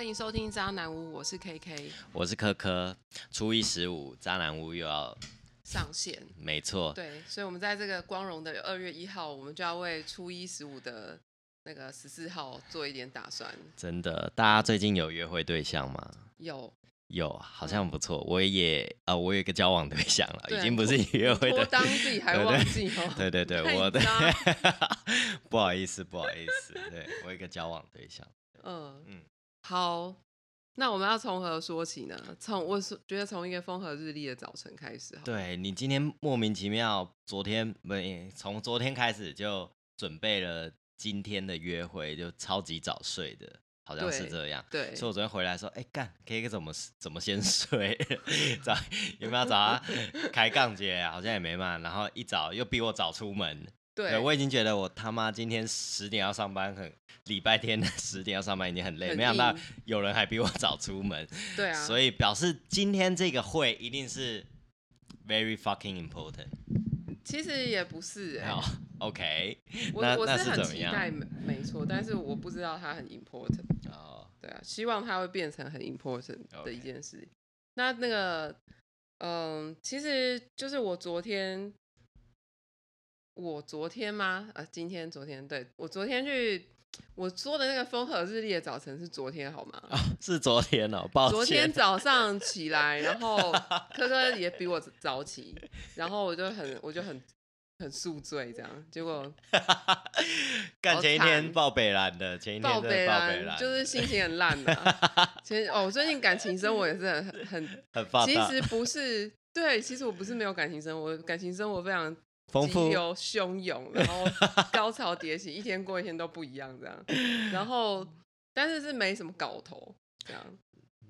欢迎收听《渣男屋》，我是 KK，我是科科。初一十五，渣男屋又要上线。没错，对，所以，我们在这个光荣的二月一号，我们就要为初一十五的那个十四号做一点打算。真的，大家最近有约会对象吗？有，有，好像不错。我也呃，我有一个交往对象了，已经不是约会的。当自己还忘记哦。对 对对，我的 不好意思，不好意思，对我有一个交往对象。嗯嗯好，那我们要从何说起呢？从我是觉得从一个风和日丽的早晨开始好。对你今天莫名其妙，昨天不，从昨天开始就准备了今天的约会，就超级早睡的，好像是这样。对所以我昨天回来说，哎、干，K K 怎么怎么先 睡？早有没有找他开杠姐？好像也没嘛。然后一早又比我早出门，对我已经觉得我他妈今天十点要上班很，礼拜天的 十点要上班已经很累，很没想到有人还比我早出门，对啊，所以表示今天这个会一定是 very fucking important。其实也不是，OK，我我是很期待没没错，但是我不知道它很 important。哦，对啊，希望它会变成很 important 的一件事。那那个，嗯，其实就是我昨天，我昨天吗？啊，今天、昨天，对我昨天去，我说的那个风和日丽的早晨是昨天好吗？是昨天哦，抱歉。昨天 早上起来，然后科科也比我早起，然后我就很，我就很很宿醉这样，结果 好干前一天惨报北蓝的，前一天报北报北蓝，就是心情很烂的。其实哦，我最近感情生活也是很很很其实不是，对，其实我不是没有感情生活，感情生活非常激丰富流汹涌，然后高潮迭起，一天过一天都不一样这样。然后，但是是没什么搞头，这样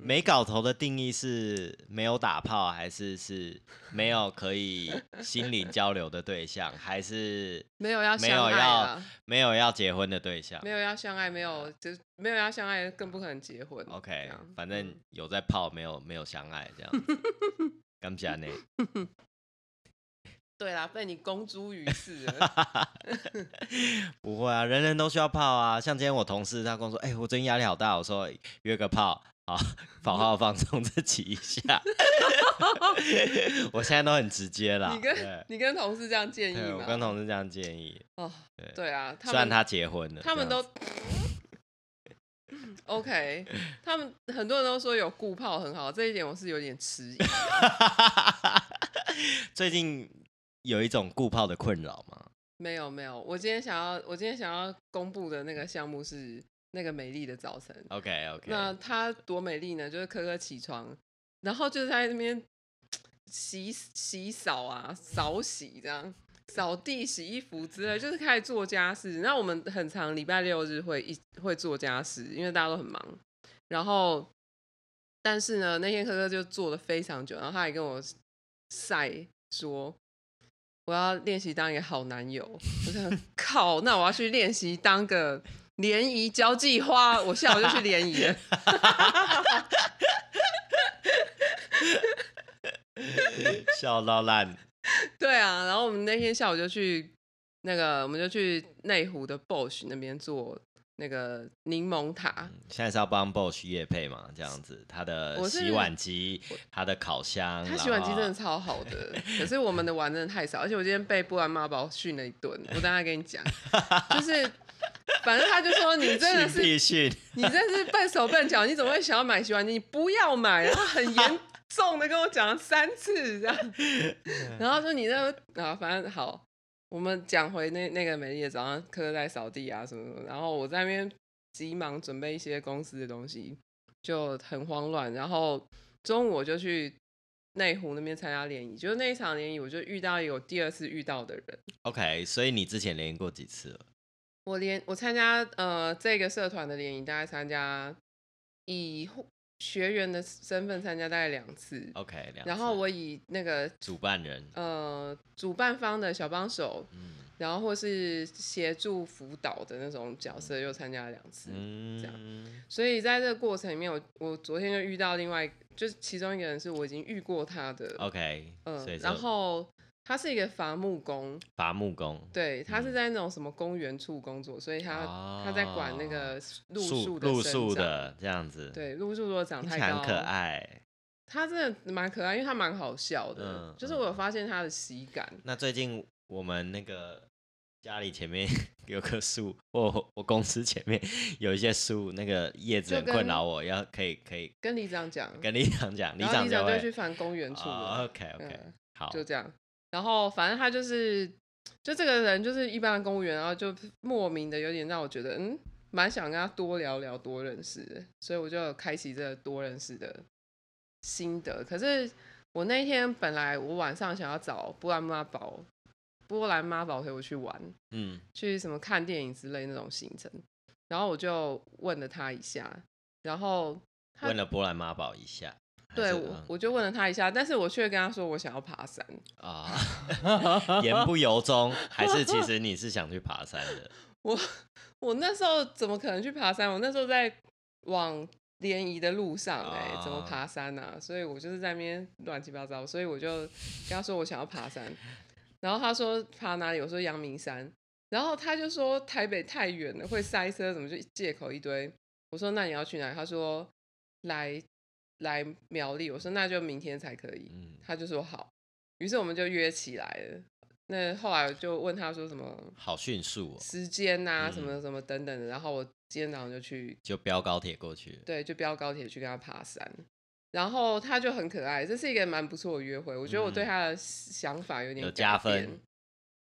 没搞头的定义是没有打炮，还是是没有可以心灵交流的对象，还是没有要没有要，没有要结婚的对象没有要相爱，没有就没有要相爱，更不可能结婚。？OK，反正嗯有在泡，没有没有相爱这样子。感谢呢，对啦，被你公诸于世了。不会啊，人人都需要泡啊。像今天我同事他跟我说，哎、我最近压力好大，我说约个泡，好，好好放松自己一下。我现在都很直接啦。你跟你跟同事这样建议吗，我？跟同事这样建议。哦，对对啊，虽然他结婚了，他们都 OK，他们很多人都说有固泡很好，这一点我是有点迟疑。最近有一种固泡的困扰吗？没有没有，我今天想要我今天想要公布的那个项目是那个美丽的早晨。OK OK，那它多美丽呢？就是科科起床，然后就在那边洗洗扫啊、扫洗这样。扫地、洗衣服之类，就是开始做家事。那我们很长礼拜六日会一会做家事，因为大家都很忙。然后，但是呢，那天科科就做的非常久，然后他还跟我晒说，我要练习当一个好男友。我想靠，那我要去练习当个联谊交际花，我下午就去联谊了。笑到烂。对啊，然后我们那天下午就去那个，我们就去内湖的 Bosch 那边做那个柠檬塔。现在是要帮 Bosch 夜配嘛？这样子，他的洗碗机、他的烤箱，他洗碗机真的超好的，可是我们的碗真的太少，而且我今天被布兰妈把我训了一顿，我等下跟你讲，就是 反正他就说你真的是训，你真是笨手笨脚，你怎么会想要买洗碗机？你不要买，然后很严重的跟我讲了三次这样，然后说你那个啊，反正好，我们讲回那那个美丽的早上，科科在扫地啊什么什么，然后我在那边急忙准备一些公司的东西，就很慌乱，然后中午我就去。内湖那边参加联谊，就是那一场联谊，我就遇到有第二次遇到的人。OK，所以你之前联谊过几次了？我连我参加呃这个社团的联谊，大概参加以后学员的身份参加大概两次，OK，两次。然后我以那个主办人，呃主办方的小帮手，嗯然后或是协助辅导的那种角色又参加了两次，这样。嗯，所以在这个过程里面，我我昨天就遇到另外就是其中一个人是我已经遇过他的，OK，嗯、然后他是一个伐木工，伐木工，对他是嗯在那种什么公园处工作，所以他、他在管那个路树树的哦路生长，树的这样子，，对，路树如果长太高，听起来很可爱。他真的蛮可爱，因为他蛮好笑的，嗯就是我有发现他的喜感，那最近我们那个家里前面 有棵树，我我公司前面有一些树，那个叶子就很困扰我，要可以可以跟李长讲，跟李长讲，里然后里长就长会会去翻公园处了。OK OK，嗯好，就这样。然后反正他就是，就这个人就是一般的公务员，然后就莫名的有点让我觉得，嗯，蛮想跟他多聊聊、多认识的，所以我就开启这个多认识的心得。可是我那天本来我晚上想要找波兰妈宝、波兰妈宝陪我去玩，嗯去什么看电影之类那种行程，然后我就问了他一下，然后问了波兰妈宝一下，还对我我就问了他一下，但是我却跟他说我想要爬山。啊，言不由衷，还是其实你是想去爬山的？我我那时候怎么可能去爬山？我那时候在往联谊的路上、哎、怎么啊爬山啊？所以我就是在那边乱七八糟，所以我就跟他说我想要爬山，然后他说爬哪里？我说阳明山，然后他就说台北太远了，会塞车，怎么就借口一堆？我说那你要去哪里？他说来来苗栗，我说那就明天才可以，嗯，他就说好，于是我们就约起来了。那后来我就问他说什么好迅速哦，时间呐、嗯什么什么等等的，然后我今天早上就去，就飙高铁过去了。对，就飙高铁去跟他爬山，然后他就很可爱，这是一个蛮不错的约会，我觉得我对嗯他的想法有点有加分变，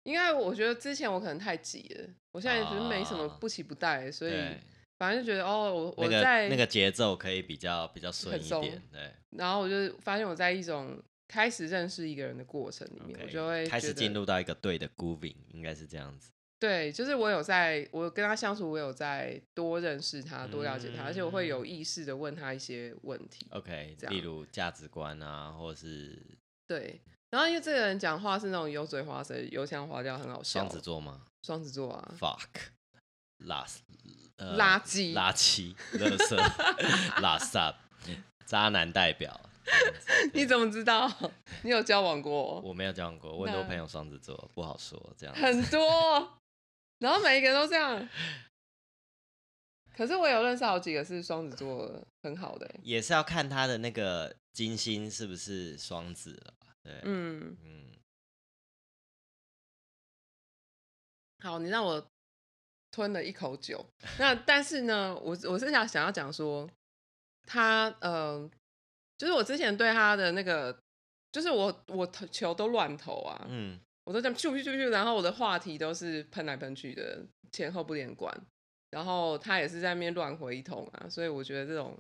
因为我觉得之前我可能太急了，我现在就是没什么啊不起不带，所以对，反正就觉得哦，我我那个在那个节奏可以比较比较顺一点，对。然后我就发现我在一种开始认识一个人的过程里面我就会开始进入到一个对的 grooving，应该是这样子。对，就是我有在，我跟他相处，我有在多认识他，多了解他，而且我会有嗯意识的问他一些问题。OK，这样例如价值观啊，或是对，然后因为这个人讲话是那种油嘴滑舌、油腔滑调，很好笑。双子座吗双子座啊，？Fuck，垃呃垃圾垃圾，垃圾，垃圾，渣男代表。你怎么知道？你有交往过？我没有交往过，我很多朋友双子座，不好说这样。很多，然后每一个都这样。可是我有认识好几个是双子座很好的欸、也是要看他的那个金星是不是双子了。对，嗯，嗯，好，你让我吞了一口酒。那但是呢，我我是想想要讲说，他呃，就是我之前对他的那个，就是我我投球都乱投啊，嗯，我都这样咻咻咻咻，然后我的话题都是喷来喷去的，前后不连贯。然后他也是在那边乱回一通啊，所以我觉得这种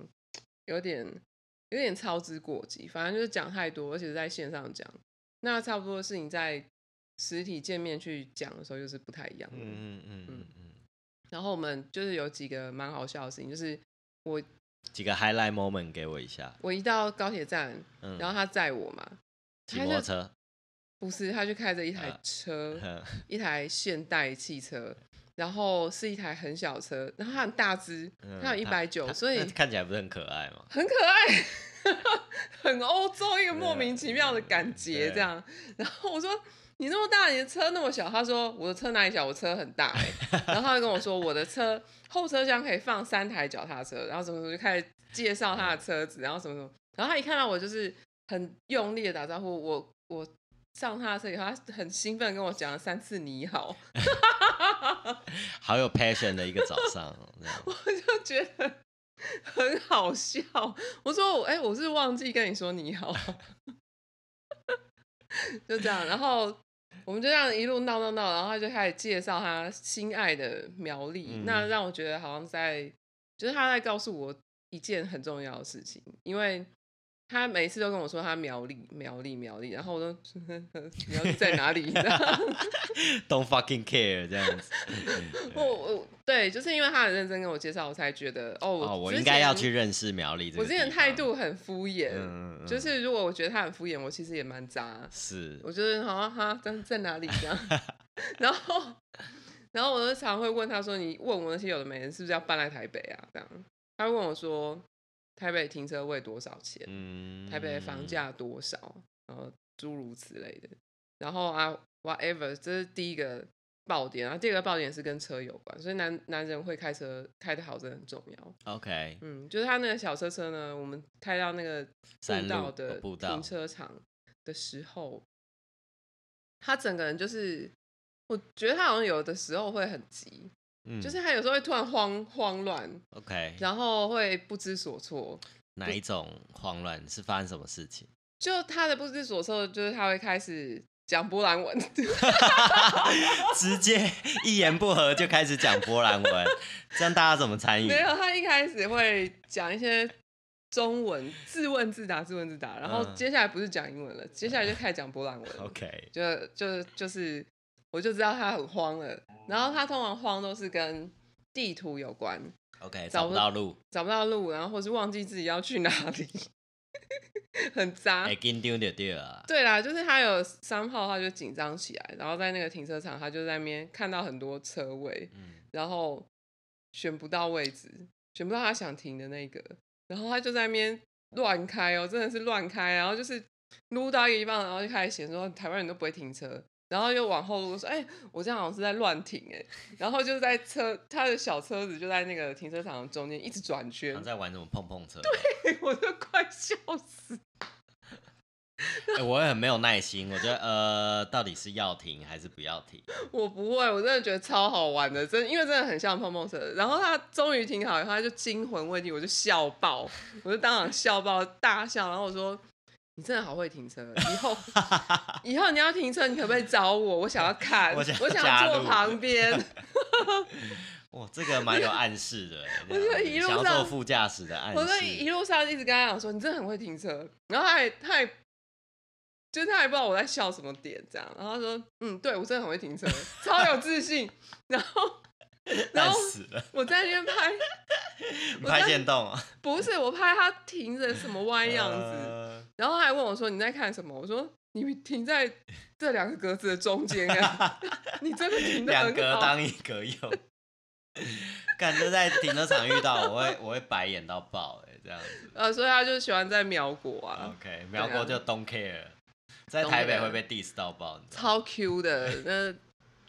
有点有点操之过急，反正就是讲太多，而且是在线上讲，那差不多是你在实体见面去讲的时候，就是不太一样的。嗯嗯嗯嗯嗯，然后我们就是有几个蛮好笑的事情，就是我几个 highlight moment 给我一下。我一到高铁站，嗯，然后他载我嘛，骑摩托车，不是，他就开着一台啊车，哼一台现代汽车，然后是一台很小车，然后他很大只，嗯它有一百九，所以看起来不是很可爱吗？很可爱，很欧洲一个莫名其妙的感觉对这样。然后我说。你那么大，你的车那么小？他说我的车哪里小？我车很大哎、然后他就跟我说我的车后车厢可以放三台脚踏车，然后什么什么就开始介绍他的车子，然后什么什么。然后他一看到我就是很用力的打招呼，我我上他的车以后，他很兴奋跟我讲了三次你好，好有 passion 的一个早上 我就觉得很好笑。我说我哎、我是忘记跟你说你好，就这样，然后我们就这样一路闹闹闹，然后他就开始介绍他心爱的苗栗，嗯那让我觉得好像在，就是他在告诉我一件很重要的事情，因为。他每次都跟我说他苗栗苗栗苗栗，然后我都 苗栗在哪里？don't fucking care 这样子。我我对，就是因为他很认真跟我介绍，我才觉得哦，哦，我之应该要去认识苗栗这个我之前态度很敷衍，嗯嗯就是如果我觉得他很敷衍，我其实也蛮渣。是我觉得好像哈在在哪里这样，然后然后我就常会问他说：“你问我那些有的没的，是不是要搬来台北啊？”这样，他会问我说：“台北停车位多少钱？嗯台北房价多少？然后诸如此类的。”然后啊，whatever，这是第一个爆点，然后第二个爆点是跟车有关，所以男男人会开车开得好真的很重要。OK，嗯，就是他那个小车车呢，我们开到那个山路哦步道的停车场的时候，他整个人就是，我觉得他好像有的时候会很急，嗯，就是他有时候会突然慌慌乱，OK，然后会不知所措。哪一种慌乱是发生什么事情？就他的不知所措，就是他会开始讲波兰文，直接一言不合就开始讲波兰文，这样大家怎么参与？没有，他一开始会讲一些中文，自问自答，自问自答，然后嗯接下来不是讲英文了，接下来就开始讲波兰文。OK，就就就是，我就知道他很慌了。然后他通常慌都是跟地图有关，OK，找不到路，找不到路，然后或是忘记自己要去哪里，很渣。哎，跟丢丢丢啊！对啦，就是他有三号，他就紧张起来，然后在那个停车场，他就在那边看到很多车位，嗯，然后选不到位置，选不到他想停的那个，然后他就在那边乱开哦，真的是乱开，然后就是撸到一个地方，然后就开始写说台湾人都不会停车，然后又往后路说，哎、我这样好像是在乱停哎，然后就在车他的小车子就在那个停车场的中间一直转圈在玩什么碰碰车？对我就快笑死。哎我也很没有耐心，我觉得呃，到底是要停还是不要停？我不会，我真的觉得超好玩的，真因为真的很像碰碰车。然后他终于停好以后，他就惊魂未定，我就笑爆，我就当场笑爆，大笑。然后我说：“你真的好会停车，以后 以后你要停车，你可不可以找我？我想要看，我想我想坐旁边。哇，这个蛮有暗示的哎，我就这样子一路上坐副驾驶的暗示我就一。路上一直跟他讲说：“你真的很会停车。”然后他还他还就是他还不知道我在笑什么点，这样。然后他说：“嗯，对我真的很会停车，超有自信。”然后 然烂后我在那边拍。你拍电动啊？不是我拍他停着什么歪样子，呃然后他还问我说你在看什么？我说你停在这两个格子的中间啊，你真的停的两。格当一格用。感觉在停车场遇到，我会我会白眼到爆哎，这样子。呃，所以他就喜欢在苗国啊，OK，苗国就 don't care，在台北会被 diss 到爆，超 Q 的，那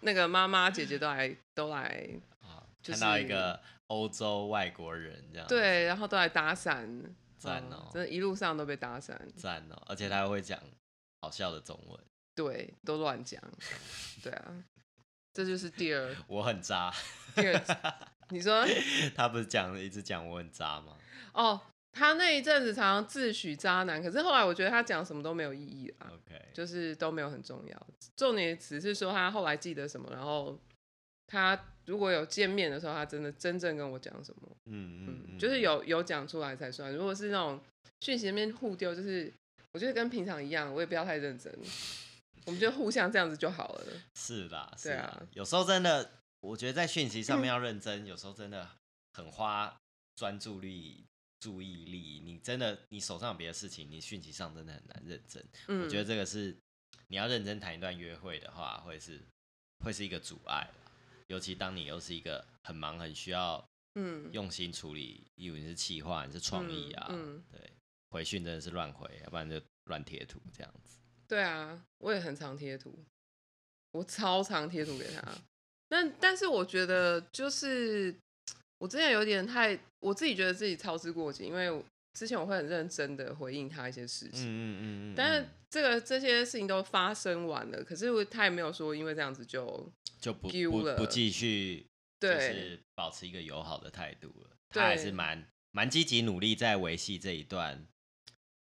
那个妈妈姐姐都来都来，啊就看到一是个欧洲外国人这样，，对，然后都来搭讪，赞哦嗯真的，一路上都被搭讪，赞哦，而且他会讲好笑的中文，对，都乱讲，对啊，这就是第二我很渣，第二，你说？他不是讲一直讲我很渣吗？哦，他那一阵子常常自诩渣男，可是后来我觉得他讲什么都没有意义啦，OK，就是都没有很重要。重点只是说他后来记得什么，然后他如果有见面的时候，他真的真正跟我讲什么，嗯嗯嗯，就是有有讲出来才算。如果是那种讯息里面互丢，就是我觉得跟平常一样，我也不要太认真，我们就互相这样子就好了。是啦，是啦对啊，有时候真的，我觉得在讯息上面 要认真，有时候真的很花专注力、注意力。你真的，你手上有别的事情，你讯息上真的很难认真。嗯，我觉得这个是你要认真谈一段约会的话，会是会是一个阻碍啦尤其当你又是一个很忙、很需要嗯用心处理，因为你是企划，你是创意啊，嗯嗯对，回讯真的是乱回，要不然就乱贴图这样子。对啊，我也很常贴图，我超常贴图给他。但但是我觉得就是我之前有点太，我自己觉得自己操之过急，因为之前我会很认真的回应他一些事情，嗯嗯嗯嗯，但是嗯这个这些事情都发生完了，可是他也没有说因为这样子就就不不不继续，就对是保持一个友好的态度了。他还是对。蛮蛮积极努力在维系这一段，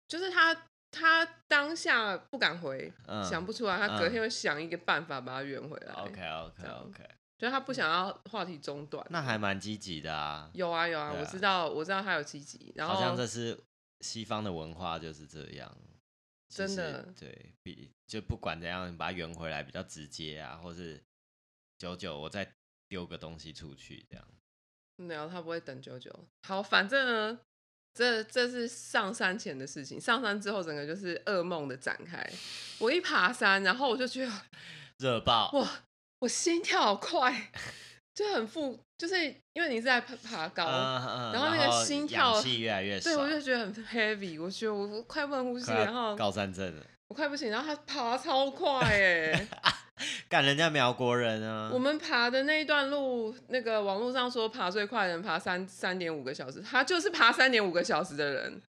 就是他他当下不敢回，嗯，想不出来，他隔嗯。天会想一个办法把他圆回来。OK OK OK，就是他不想要话题中断。那还蛮积极的啊。有啊有啊，对啊我知道我知道他有积极，然后好像这是西方的文化就是这样，就真的对比就不管怎样，你把它圆回来比较直接啊，或是久久我再丢个东西出去这样。没有，他不会等久久。好，反正呢，这这是上山前的事情，上山之后整个就是噩梦的展开。我一爬山，然后我就觉得热爆，哇，我心跳好快，就很负，就是因为你是在爬爬高，嗯嗯然后那个心跳氧气越来越少，对我就觉得很 heavy，我觉得我快不能呼吸，然后高山症了。我快不行，然后他爬超快哎、干人家苗国人啊我，们爬的那一段路，那个网络上说爬最快的人爬三三点五个小时，他就是爬三点五个小时的人，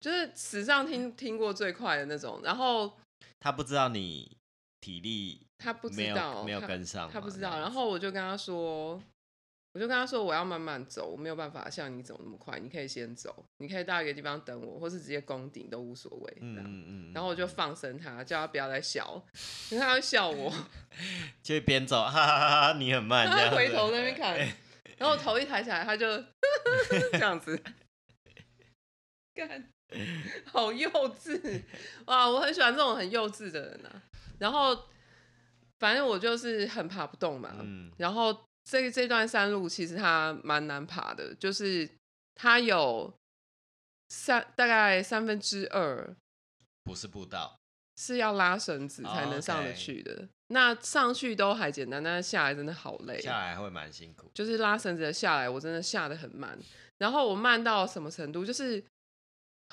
就是史上听听过最快的那种。然后他不知道你体力他不知道，没有他跟上嘛，他不知道。然后我就跟他说，我就跟他说我要慢慢走，我没有办法像你走那么快，你可以先走，你可以到一个地方等我，或是直接攻顶都无所谓。嗯嗯嗯，然后我就放生他，叫他不要再笑，因为他会笑我，就边走，哈哈哈哈，你很慢，这他回头在那边看，然后我头一抬起来，他就 这样子，干，好幼稚哇！我很喜欢这种很幼稚的人啊。然后反正我就是很爬不动嘛，嗯然后这这段山路其实它蛮难爬的，就是它有三大概三分之二不是步道，是要拉绳子才哦能上得去的。那上去都还简单，但是下来真的好累。下来会蛮辛苦。就是拉绳子的下来，我真的下得很慢。然后我慢到什么程度？就是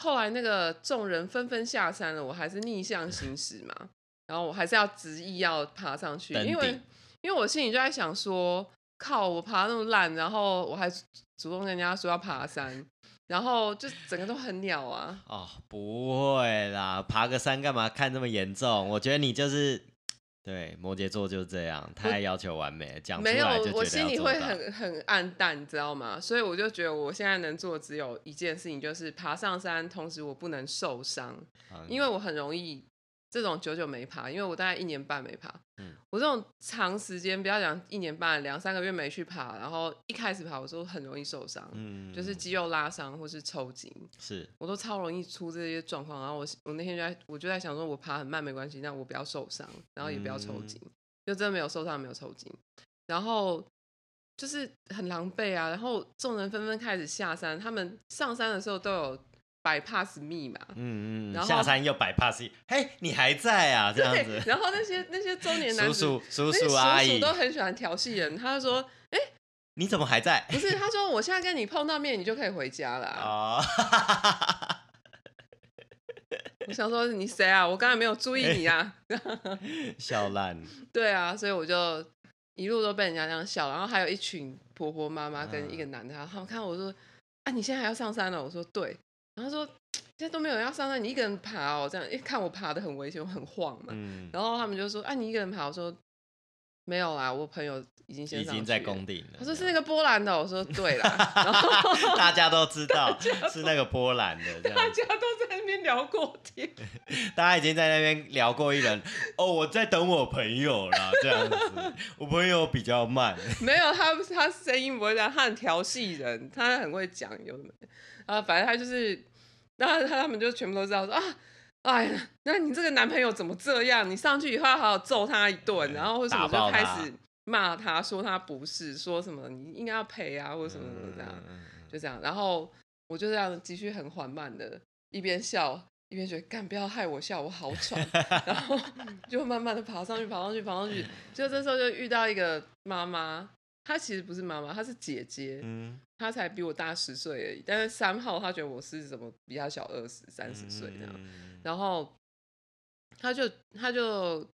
后来那个众人纷纷下山了，我还是逆向行驶嘛。然后我还是要执意要爬上去，因为因为我心里就在想说，靠，我爬那么烂，然后我还主动跟人家说要爬山，然后就整个都很鸟啊。哦，不会啦，爬个山干嘛看这么严重？我觉得你就是对摩羯座就是这样，太要求完美了，讲出没有我心里会很很暗淡，你知道吗？所以我就觉得我现在能做只有一件事情，就是爬上山，同时我不能受伤。嗯因为我很容易这种久久没爬，因为我大概一年半没爬。嗯我这种长时间，不要讲一年半，两三个月没去爬，然后一开始爬，我都很容易受伤，嗯就是肌肉拉伤或是抽筋，是我都超容易出这些状况。然后我我那天就在我就在想说，我爬很慢没关系，那我不要受伤，然后也不要抽筋，就真的没有受伤，没有抽筋，然后。就是很狼狈啊，然后众人纷纷开始下山，他们上山的时候都有摆 pass 密码，嗯嗯，然后下山又摆 pass，嘿，你还在啊？这样子，然后那些那些中年男叔子，叔叔叔阿姨，叔都很喜欢调戏人。他就说，你怎么还在？不是，他说我现在跟你碰到面，你就可以回家了啊、哦，我想说你谁啊？我刚才没有注意你啊。笑烂，对啊，所以我就一路都被人家这样笑，然后还有一群婆婆妈妈跟一个男的，他们看我说，啊，你现在还要上山了？我说对。然说现在都没有人要上山，你一个人爬哦，这样一看我爬的很危险，我很晃嘛。嗯，然后他们就说，啊，你一个人爬？我说没有啦，我朋友已经先已经在上去了攻顶了。他说是那个波兰的，我说对啦，然后 大家都知道是那个波兰的，这大家都在那边聊过天，大家已经在那边聊过一轮。哦，我在等我朋友啦，这样子，我朋友比较慢。没有他他声音不会这样，他很调戏人，他很会讲有的没的，然后反正他就是，那他他们就全部都知道说啊。哎呀，那你这个男朋友怎么这样？你上去以后要好好揍他一顿，然后为什么就开始骂他，说他不是，说什么你应该要赔啊，或者什么什么这样。就这样，然后我就这样继续很缓慢的，一边笑一边觉得干不要害我笑，我好喘，然后就慢慢的爬上去，爬上去，爬上去，就这时候就遇到一个妈妈，她其实不是妈妈，她是姐姐，嗯她才比我大十岁而已，但是三号她觉得我是怎么比她小二十三十岁这样，嗯然后她就她就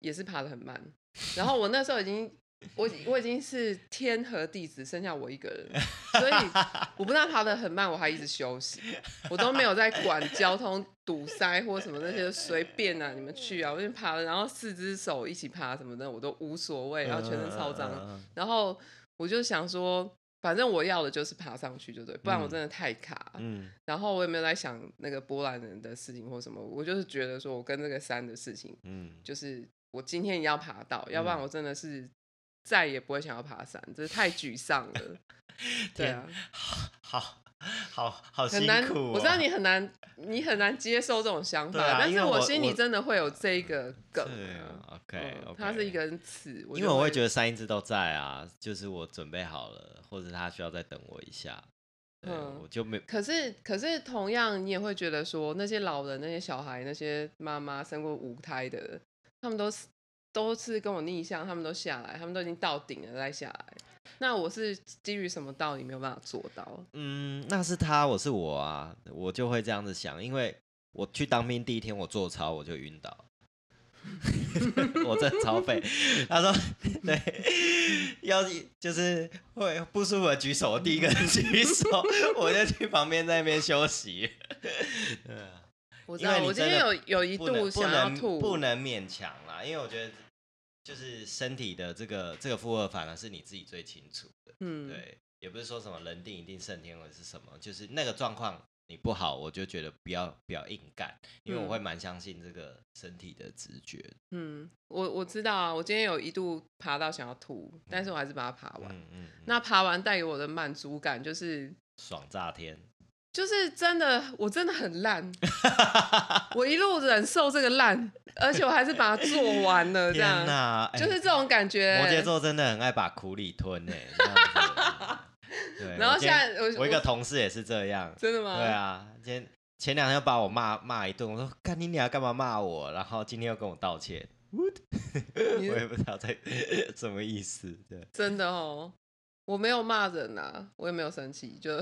也是爬的很慢，然后我那时候已经。我我已经是天和地只剩下我一个人，所以我不但爬得很慢，我还一直休息，我都没有在管交通堵塞或什么那些，随便啊，你们去啊，我就爬了，然后四只手一起爬什么的，我都无所谓，然后全身超脏，嗯然后我就想说，反正我要的就是爬上去就对，不然我嗯。真的太卡。嗯。然后我也没有在想那个波兰人的事情或什么，我就是觉得说我跟这个山的事情，嗯，就是我今天也要爬到，要不然嗯。我真的是再也不会想要爬山，真是太沮丧了。对啊，好好好辛苦哦。我知道你很难，你很难接受这种想法，啊但是我心里真的会有这一个梗对啊。，OK 它是一根刺，因为我会觉得得三一只都在啊，就是我准备好了，或者他需要再等我一下，嗯我就没可是，可是同样，你也会觉得说，那些老人、那些小孩、那些妈妈生过五胎的，他们都是都是跟我逆向，他们都下来，他们都已经到顶了再下来。那我是基于什么道理没有办法做到？嗯，那是他，我是我啊，我就会这样子想，因为我去当兵第一天，我做操我就晕倒，我真的超废。他说，对，要就是会不舒服的举手，我第一个举手，我就去旁边在那边休息。对，我知道，我今天有有一度想要吐，不能勉强啦，因为我觉得就是身体的这个这个负荷反而是你自己最清楚的。嗯，对，也不是说什么人定一定胜天或者是什么，就是那个状况你不好，我就觉得不要不要硬干，因为我嗯会蛮相信这个身体的直觉。嗯，我我知道啊，我今天有一度爬到想要吐，但是我还是把它爬完。嗯嗯，嗯那爬完带给我的满足感就是，爽炸天，就是真的，我真的很烂，我一路忍受这个烂，而且我还是把它做完了，这天样哪！哎就是这种感觉。摩羯座真的很爱把苦里吞呢。这样子对，然后现在我我一个同事也是这样，真的吗？对啊，今天前两天又把我骂骂一顿，我说干你娘干嘛骂我？然后今天又跟我道歉，你我也不知道在 什么意思。对，真的哦，我没有骂人啊，我也没有生气，就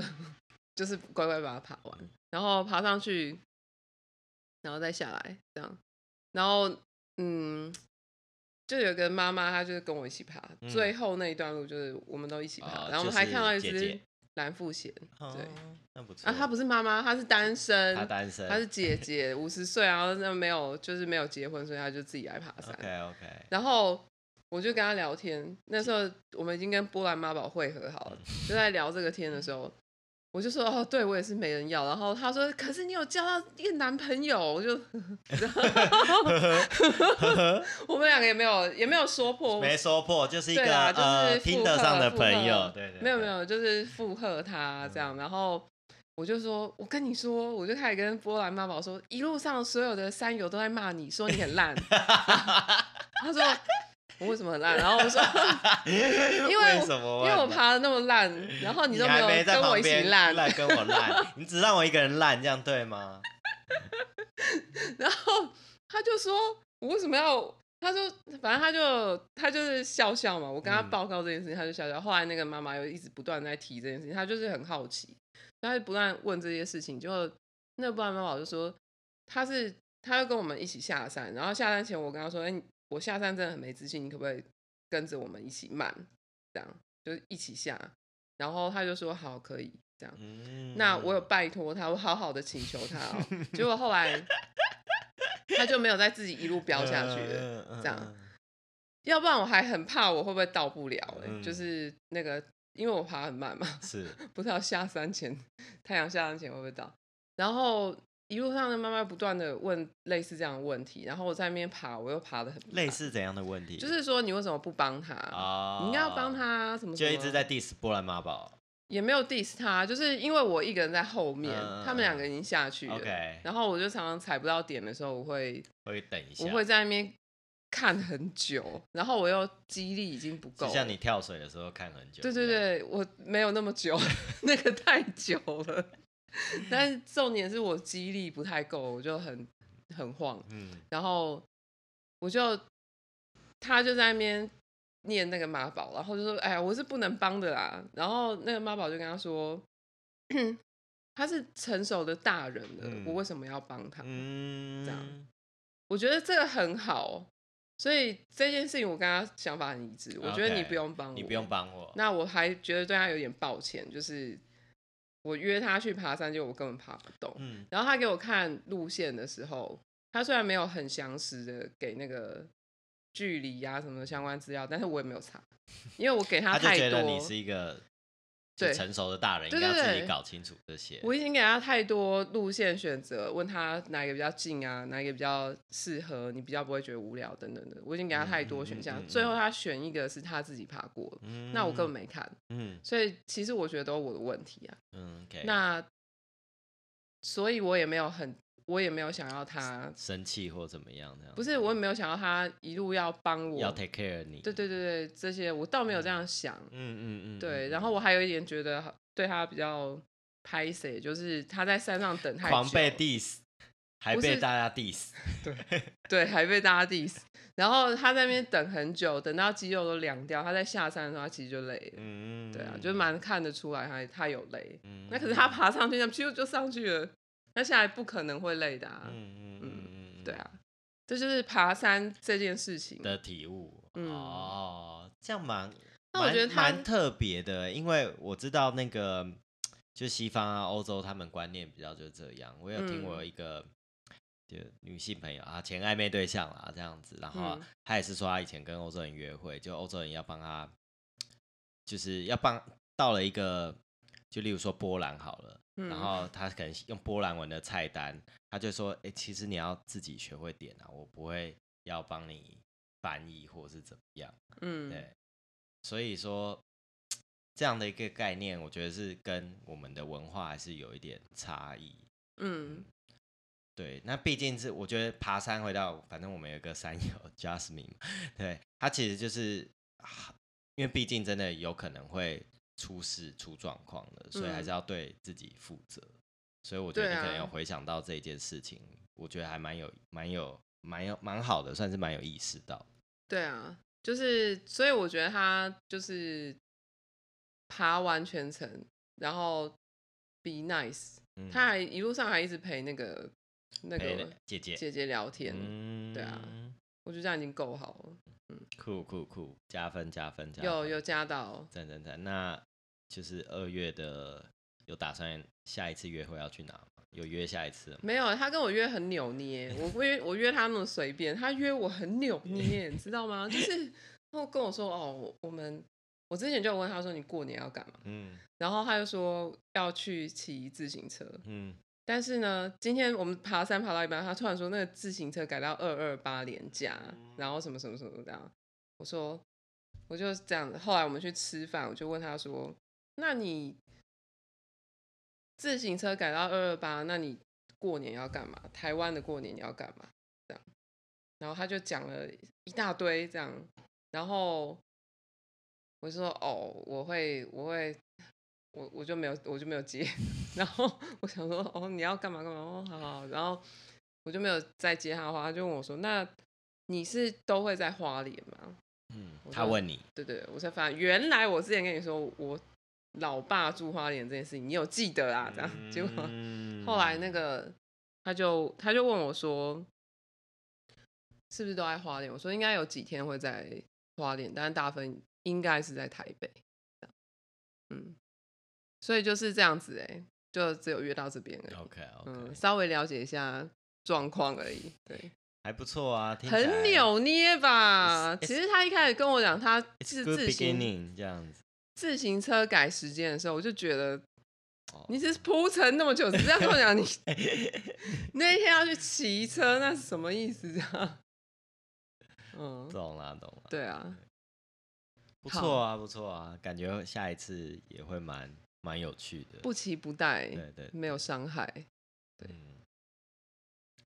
就是乖乖把它爬完，然后爬上去，然后再下来这样，然后嗯，就有个妈妈，她就是跟我一起爬，嗯最后那一段路就是我们都一起爬，哦然后我们还看到一只蓝腹鹇，哦对，那不错。啊，她不是妈妈，她是单 身，他单身，她是姐 姐，五十岁，然后那没有就是没有结婚，所以她就自己来爬山。OK OK，然后我就跟他聊天，那时候我们已经跟波兰妈宝会合好了，就在聊这个天的时候，我就说哦，对我也是没人要。然后他说，可是你有交到一个男朋友，我就，我们两个也没有也没有说破，没说破，就是一个对啦，就呃是附听得上的朋友，对对，对，没有没有，就是附和他这样，然后。我就说，我跟你说，我就开始跟波兰妈宝说，一路上所有的山友都在骂你，说你很烂。他说我为什么很烂？然后我说，因为为我什么？因为我爬的那么烂，然后你都没有跟我一起烂，烂跟我烂，你只让我一个人烂，这样对吗？然后他就说我为什么要？他说反正他就他就是笑笑嘛，我跟他嗯报告这件事情，他就笑笑。后来那个妈妈又一直不断在提这件事情，他就是很好奇，他就不断问这些事情。就那不然妈妈就说他是他要跟我们一起下山，然后下山前我跟他说，哎、我下山真的很没自信，你可不可以跟着我们一起慢？这样就是一起下。然后他就说好，可以这样。嗯那我有拜托他，我好好的请求他哦。结果后来他就没有再自己一路飙下去了，了这样要不然我还很怕我会不会到不了、欸嗯就是那个因为我爬很慢嘛，是 不知道下山前太阳下山前会不会到。然后一路上的妈妈不断的问类似这样的问题，然后我在那边爬，我又爬的很慢类，似怎样的问题？就是说你为什么不帮他？啊，你应该要帮，他什么？就一直在 diss 波兰妈宝。也没有 diss 他，就是因为我一个人在后面，嗯他们两个已经下去了。然后我就常常踩不到点的时候，我会会等一下，我会在那边看很久，然后我又肌力已经不够。就像你跳水的时候看很久。对对，对，我没有那么久，那个太久了。但是重点是我肌力不太够，我就很很晃，嗯，然后我就他就在那边念那个妈宝，然后就说：“哎呀，我是不能帮的啦。”然后那个妈宝就跟他说：“ 他是成熟的大人了，嗯我为什么要帮他？”嗯，这样我觉得这个很好，所以这件事情我跟他想法很一致。我觉得你不用帮我，你不用。帮我。那我还觉得对他有点抱歉，就是我约他去爬山，结果我根本爬不动。嗯，然后他给我看路线的时候，他虽然没有很详实的给那个距离啊什么的相关资料，但是我也没有查，因为我给他太多，觉得你是一个就对成熟的大人，对应该要自己搞清楚这些。我已经给他太多路线选择，问他哪一个比较近啊，哪一个比较适合，你比较不会觉得无聊等等的。我已经给他太多选项，嗯嗯嗯嗯最后他选一个是他自己爬过的，嗯那我根本没看，嗯所以其实我觉得都是我的问题啊。嗯，OK，那所以我也没有很，我也没有想要他，生气或怎么样这样？不是我也没有想要他一路要帮我，要 take care 你。对对对对，这些我倒没有这样想。嗯嗯嗯，对，嗯然后我还有一点觉得对他比较拍谁，就是他在山上等太久，狂被 diss，还被大家 diss。对对，还被大家 diss。然后他在那边等很久，等到肌肉都凉掉，他在下山的时候，他其实就累了。嗯，对啊，就蛮看得出来他他有累。嗯。那可是他爬上去，那咻就上去了，那下来不可能会累的啊。嗯嗯嗯嗯，对啊，这就是爬山这件事情的体悟。嗯哦，这样蛮，那我觉得蛮特别的，因为我知道那个就西方啊、欧洲他们观念比较就这样。我有听嗯我有一个就女性朋友啊，前暧昧对象啦这样子，然后嗯她也是说她以前跟欧洲人约会，就欧洲人要帮她，就是要帮到了一个，就例如说波兰好了。嗯然后他可能用波兰文的菜单，他就说：“哎、其实你要自己学会点啊，我不会要帮你翻译或是怎么样。”嗯，对，所以说这样的一个概念，我觉得是跟我们的文化还是有一点差异。嗯对，那毕竟是我觉得爬山回到，反正我们有个山友 Jasmine，对他其实就是，啊因为毕竟真的有可能会出事出状况了，所以还是嗯要对自己负责。所以我觉得你可能有啊回想到这一件事情，我觉得还蛮有蛮有蛮有蛮好的，算是蛮有意识到。对啊，就是所以我觉得他就是爬完全程，然后 be nice，、嗯他还一路上还一直陪那个那个姐姐，姐姐聊天，嗯对啊我觉得这样已经够好了，嗯，酷酷酷，加分加分加分，有有加到。赞赞赞。那就是二月的，有打算下一次约会要去哪吗？有约下一次了吗？没有，他跟我约很扭捏，我约我约他那么随便，他约我很扭捏，你知道吗？就是他跟我说哦，我我们我之前就有问他说你过年要干嘛，嗯然后他就说要去骑自行车，嗯，但是呢，今天我们爬山爬到一半，他突然说那个自行车改到二二八连假，然后什么什么什么这样。我说我就这样子。后来我们去吃饭，我就问他说：“那你自行车改到二二八，那你过年要干嘛？台湾的过年你要干嘛？”这样，然后他就讲了一大堆这样，然后我就说：“哦，我会，我会。”我我就没有我就没有接，然后我想说哦你要干嘛干嘛哦好好，然后我就没有再接他的话，他就问我说那你是都会在花莲吗？嗯他问你，对对，我才发现原来我之前跟你说我老爸住花莲这件事情，你有记得啊？这样，结果嗯后来那个他就他就问我说是不是都在花莲？我说应该有几天会在花莲，但是大部分应该是在台北。嗯，所以就是这样子哎、就只有约到这边而已。OK 嗯稍微了解一下状况而已。对，还不错啊，听很扭捏吧其实他一开始跟我讲他是自行 beginning 这样子。自行车改时间的时候，我就觉得哦你是铺陈那么久，只是要跟我讲你 那一天要去骑车，那是什么意思？这样？嗯，懂了懂了，对啊，不错啊不错啊，感觉下一次也会蛮蛮有趣的。不期不待，对对，没有伤害。对，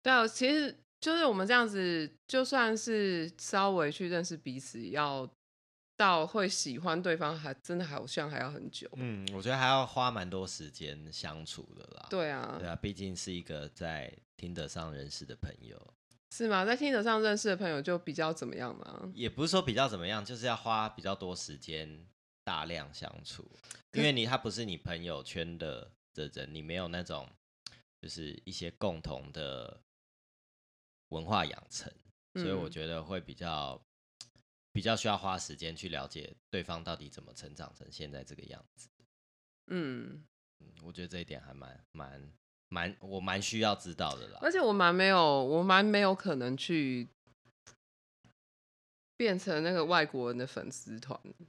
对啊，其实就是我们这样子，就算是稍微去认识彼此，要到会喜欢对方，还真的好像还要很久。嗯，我觉得还要花蛮多时间相处的啦。对啊，对啊，毕竟是一个在听得上认识的朋友，是吗？在听得上认识的朋友就比较怎么样吗？也不是说比较怎么样，就是要花比较多时间大量相处，因为你他不是你朋友圈的的人，你没有那种就是一些共同的文化养成，所以我嗯觉得会比较比较需要花时间去了解对方到底怎么成长成现在这个样子。嗯，嗯，我觉得这一点还蛮蛮蛮我蛮需要知道的啦。而且我蛮没有，我蛮没有可能去变成那个外国人的粉丝团哈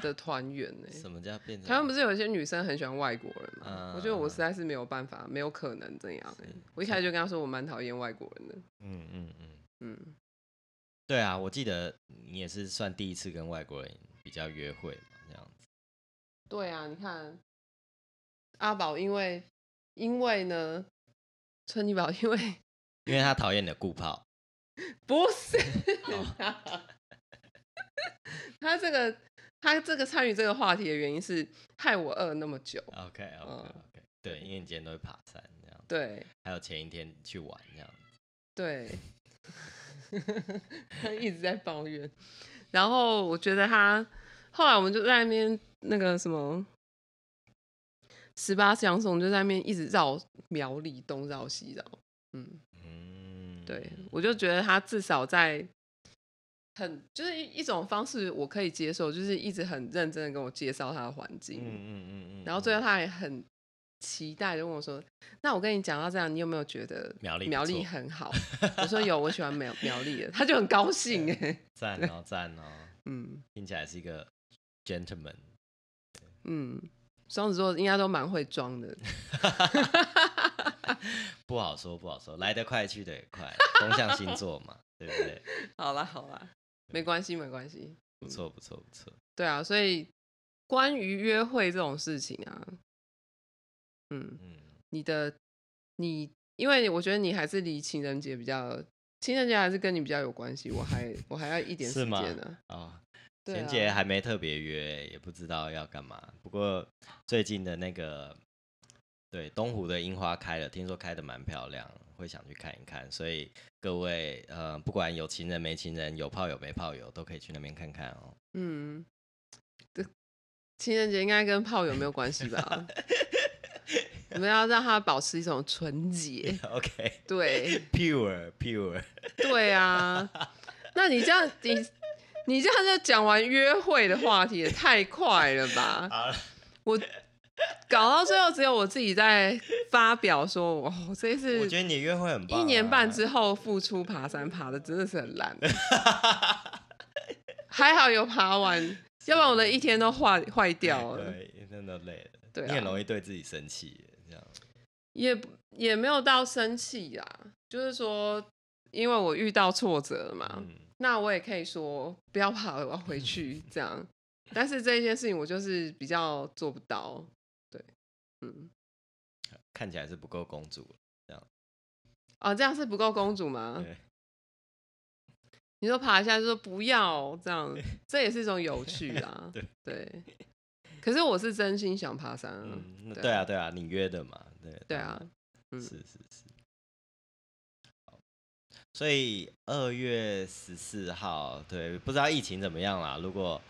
的团员呢、什么叫变成？台湾不是有一些女生很喜欢外国人吗？我觉得我嗯实在是没有办法，没有可能这样、欸。我一开始就跟他说我蛮讨厌外国人的。嗯嗯嗯，嗯，对啊，我记得你也是算第一次跟外国人比较约会嘛，这样子。对啊，你看阿宝，因为因为呢，春妮宝因为 因为他讨厌你的顾炮，不是哦 他这个他这个参与这个话题的原因是害我饿那么久。OK OK 嗯 OK，对，因为你今天都会爬山这样，对还有前一天去玩这样子。对，他 一直在抱怨。然后我觉得他后来我们就在那边那个什么十八相送就在那边一直绕苗栗东绕西绕，嗯，嗯，对我就觉得他至少在很就是一一种方式我可以接受，就是一直很认真的跟我介绍他的环境，嗯嗯嗯嗯，然后最后他还很期待的问我说：“那我跟你讲到这样，你有没有觉得苗栗苗栗很好？”我说有，我喜欢苗 苗栗的，他就很高兴哎，赞哦赞哦，嗯听起来是一个 gentleman。嗯，双子座应该都蛮会装的，不好说，不好说，来得快，去得也快，风象星座嘛，对不对？好啦好啦，没关系没关系，不错，不错，不错。对啊，所以关于约会这种事情啊，嗯，嗯，你的你，因为我觉得你还是离情人节比较，情人节还是跟你比较有关系，我还我还要一点 时间呢。哦，情人节还没特别约，也不知道要干嘛。不过最近的那个，对东湖的樱花开了，听说开的蛮漂亮，会想去看一看。所以各位，呃，不管有情人没情人，有炮友没炮友，都可以去那边看看哦。嗯，这情人节应该跟炮友没有关系吧？我们要让他保持一种纯洁。OK，对，pure pure 对啊，那你这样你你这样就讲完约会的话题也太快了吧？好了，我搞到最后只有我自己在发表说，哦，这一次我觉得你约会很棒、啊。一年半之后复出爬山爬的真的是很烂，还好有爬完，要不然我的一天都坏坏掉了。对，真的累了。对啊你很容易对自己生气，这样。也也没有到生气啦，就是说，因为我遇到挫折了嘛，嗯，那我也可以说不要爬了，我要回去这样。但是这一件事情我就是比较做不到，对，嗯，看起来是不够公主。哦，这样是不够公主吗？对，你说爬一下就说不要这样，这也是一种有趣啊。对对，可是我是真心想爬山啊。嗯，对对啊，对啊，你约的嘛，对。对啊，嗯是是是。所以二月十四号，对，不知道疫情怎么样啦。如果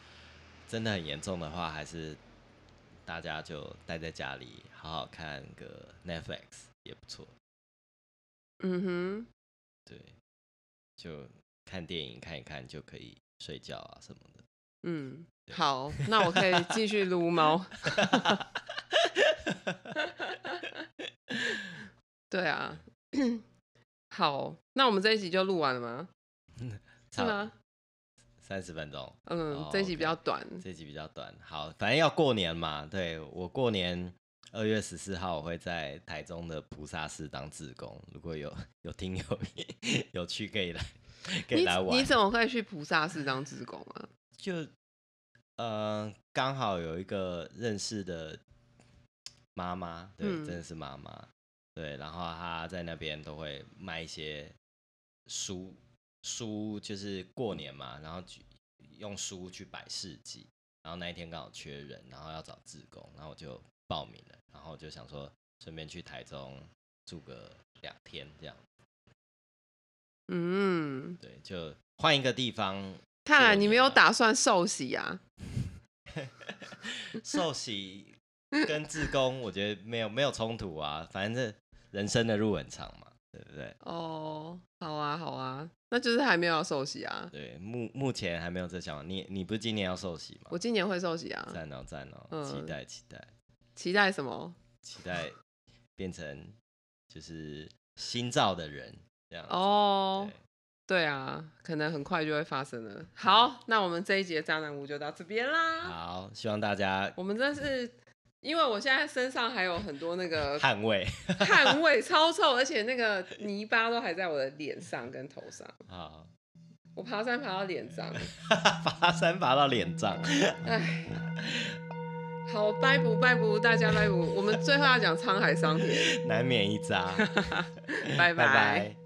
真的很严重的话，还是大家就待在家里，好好看个 Netflix 也不错。嗯哼，对，就看电影看一看就可以睡觉啊什么的。嗯，好，那我可以继续撸猫。对啊，好，那我们这一集就录完了吗？是差吗？三十分钟，嗯，哦这一集比较短。这集比较短。好，反正要过年嘛，对我过年二月十四号我会在台中的菩萨寺当志工，如果有 有听友 有去可以来可以你来玩你。怎么会去菩萨寺当职工啊？就呃刚好有一个认识的妈妈，对，嗯真的是妈妈，对，然后她在那边都会卖一些书书，就是过年嘛，然后举用书去摆市集，然后那一天刚好缺人，然后要找志工，然后我就报名了，然后就想说顺便去台中住个两天这样，嗯，对，就换一个地方看来你没有打算受洗啊？受洗跟自宫，我觉得没有没有冲突啊，反正这人生的路很长嘛，对不对？哦，好啊，好啊，那就是还没有要受洗啊。对，目目前还没有这想法。你你不是今年要受洗吗我？今年会受洗啊，赞哦赞哦，嗯期待期待期待什么？期待变成就是新造的人这样子。哦对，对啊，可能很快就会发生了。好，那我们这一节渣男屋就到这边啦。好，希望大家我们真是，因为我现在身上还有很多那个汗 味汗味，超臭，而且那个泥巴都还在我的脸上跟头上。啊，我爬山爬到脸上，爬山爬到脸脏。哎。好，拜不拜不，大家拜不。我们最后要讲沧海桑田，难免一扎。拜拜拜